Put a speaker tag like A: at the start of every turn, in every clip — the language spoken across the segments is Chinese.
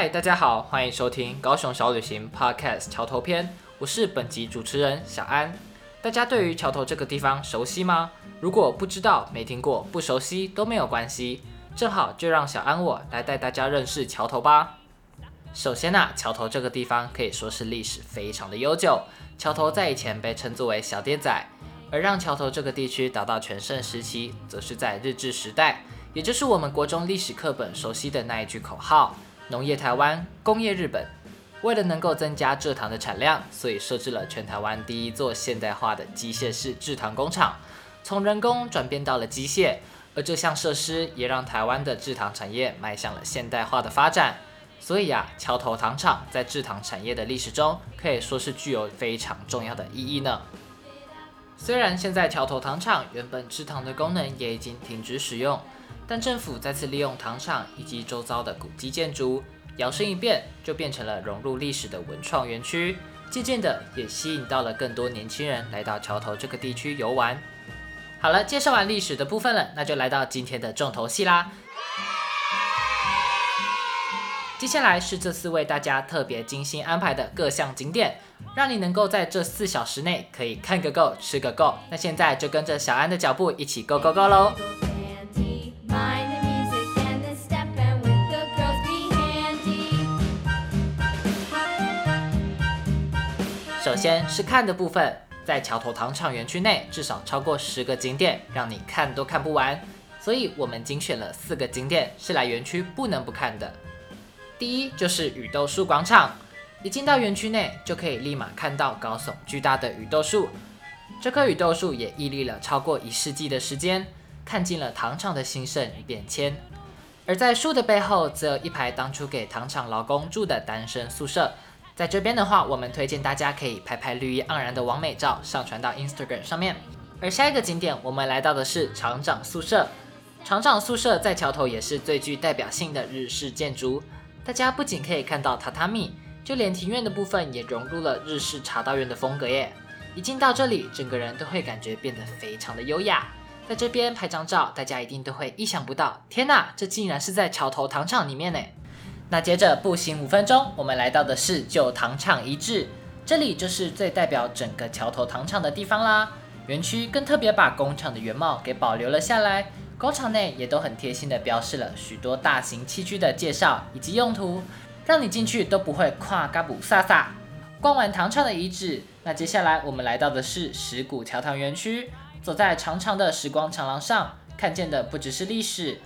A: 嗨，大家好，欢迎收听高雄小旅行 Podcast 桥头篇，我是本集主持人小安。大家对于桥头这个地方熟悉吗？如果不知道、没听过、不熟悉都没有关系，正好就让小安我来带大家认识桥头吧。首先啊，桥头这个地方可以说是历史非常的悠久。桥头在以前被称作为小店仔，而让桥头这个地区达到全盛时期，则是在日治时代，也就是我们国中历史课本熟悉的那一句口号。农业台湾，工业日本。为了能够增加蔗糖的产量，所以设置了全台湾第一座现代化的机械式制糖工厂，从人工转变到了机械。而这项设施也让台湾的制糖产业迈向了现代化的发展。所以呀，桥头糖厂在制糖产业的历史中，可以说是具有非常重要的意义呢。虽然现在桥头糖厂原本制糖的功能也已经停止使用。但政府再次利用糖厂以及周遭的古迹建筑，摇身一变就变成了融入历史的文创园区，渐渐的也吸引到了更多年轻人来到桥头这个地区游玩。好了，介绍完历史的部分了，那就来到今天的重头戏啦。接下来是这次为大家特别精心安排的各项景点，让你能够在这四小时内可以看个够，吃个够。那现在就跟着小安的脚步一起 Go Go Go 喽！首先是看的部分，在桥头糖厂园区内至少超过十个景点，让你看都看不完。所以我们精选了四个景点是来园区不能不看的。第一就是雨豆树广场，一进到园区内就可以立马看到高耸巨大的雨豆树。这棵雨豆树也屹立了超过一世纪的时间，看尽了糖厂的兴盛与变迁。而在树的背后，则有一排当初给糖厂劳工住的单身宿舍。在这边的话，我们推荐大家可以拍拍绿意盎然的完美照，上传到 Instagram 上面。而下一个景点，我们来到的是厂长宿舍。厂长宿舍在桥头也是最具代表性的日式建筑。大家不仅可以看到榻榻米，就连庭院的部分也融入了日式茶道院的风格耶。一进到这里，整个人都会感觉变得非常的优雅。在这边拍张照，大家一定都会意想不到，天哪，这竟然是在桥头糖厂里面呢！那接着步行五分钟，我们来到的是旧糖厂遗址，这里就是最代表整个桥头糖厂的地方啦。园区更特别把工厂的原貌给保留了下来，工厂内也都很贴心的标示了许多大型器具的介绍以及用途，让你进去都不会跨嘎布萨萨。逛完糖厂的遗址，那接下来我们来到的是石鼓桥塘园区，走在长长的时光长廊上，看见的不只是历史。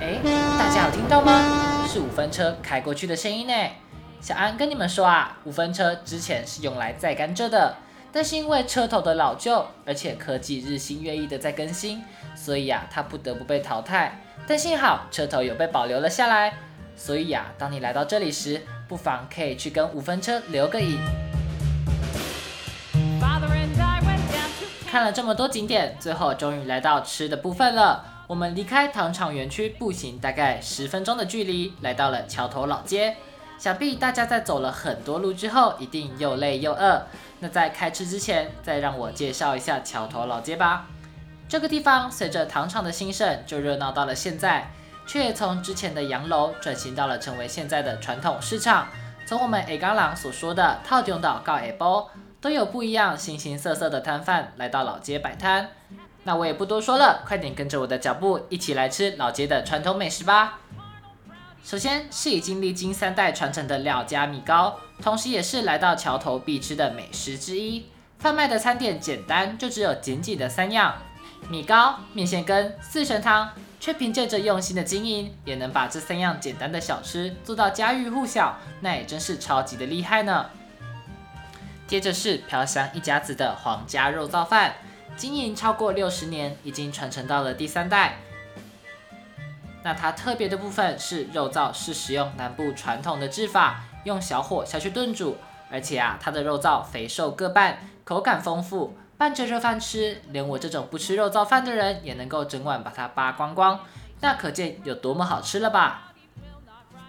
A: 哎，大家有听到吗？是五分车开过去的声音呢。小安跟你们说啊，五分车之前是用来载甘蔗的，但是因为车头的老旧，而且科技日新月异的在更新，所以啊，它不得不被淘汰。但幸好车头有被保留了下来，所以啊，当你来到这里时，不妨可以去跟五分车留个影。看了这么多景点，最后终于来到吃的部分了。我们离开糖厂园区，步行大概十分钟的距离，来到了桥头老街。想必大家在走了很多路之后，一定又累又饿。那在开吃之前，再让我介绍一下桥头老街吧。这个地方随着糖厂的兴盛，就热闹到了现在，却从之前的洋楼转型到了成为现在的传统市场。从我们 A 刚郎所说的套中岛告 A 包，都有不一样形形色色的摊贩来到老街摆摊。那我也不多说了，快点跟着我的脚步一起来吃老街的传统美食吧。首先是已经历经三代传承的廖家米糕，同时也是来到桥头必吃的美食之一。贩卖的餐点简单，就只有仅仅的三样：米糕、面线羹、四神汤，却凭借着用心的经营，也能把这三样简单的小吃做到家喻户晓，那也真是超级的厉害呢。接着是飘香一家子的皇家肉燥饭。经营超过六十年，已经传承到了第三代。那它特别的部分是肉燥是使用南部传统的制法，用小火下去炖煮，而且啊，它的肉燥肥瘦各半，口感丰富，拌着热饭吃，连我这种不吃肉燥饭的人也能够整碗把它扒光光，那可见有多么好吃了吧？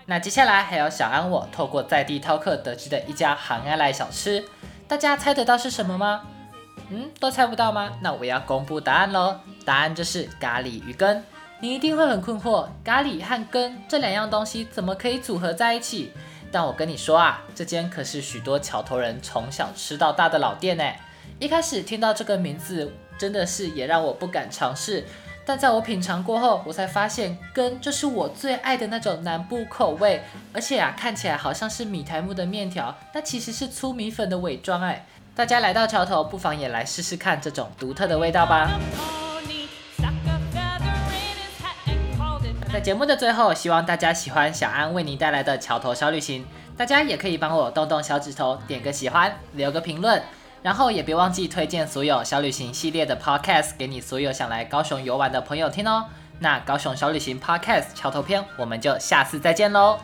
A: 那接下来还有小安我透过在地饕客得知的一家韩爱来小吃，大家猜得到是什么吗？嗯，都猜不到吗？那我要公布答案喽！答案就是咖喱鱼羹。你一定会很困惑，咖喱和根这两样东西怎么可以组合在一起？但我跟你说啊，这间可是许多桥头人从小吃到大的老店呢。一开始听到这个名字，真的是也让我不敢尝试。但在我品尝过后，我才发现根就是我最爱的那种南部口味，而且啊，看起来好像是米苔木的面条，但其实是粗米粉的伪装哎。大家来到桥头，不妨也来试试看这种独特的味道吧。在节目的最后，希望大家喜欢小安为您带来的桥头小旅行。大家也可以帮我动动小指头，点个喜欢，留个评论。然后也别忘记推荐所有小旅行系列的 podcast 给你所有想来高雄游玩的朋友听哦。那高雄小旅行 podcast 桥头篇，我们就下次再见喽。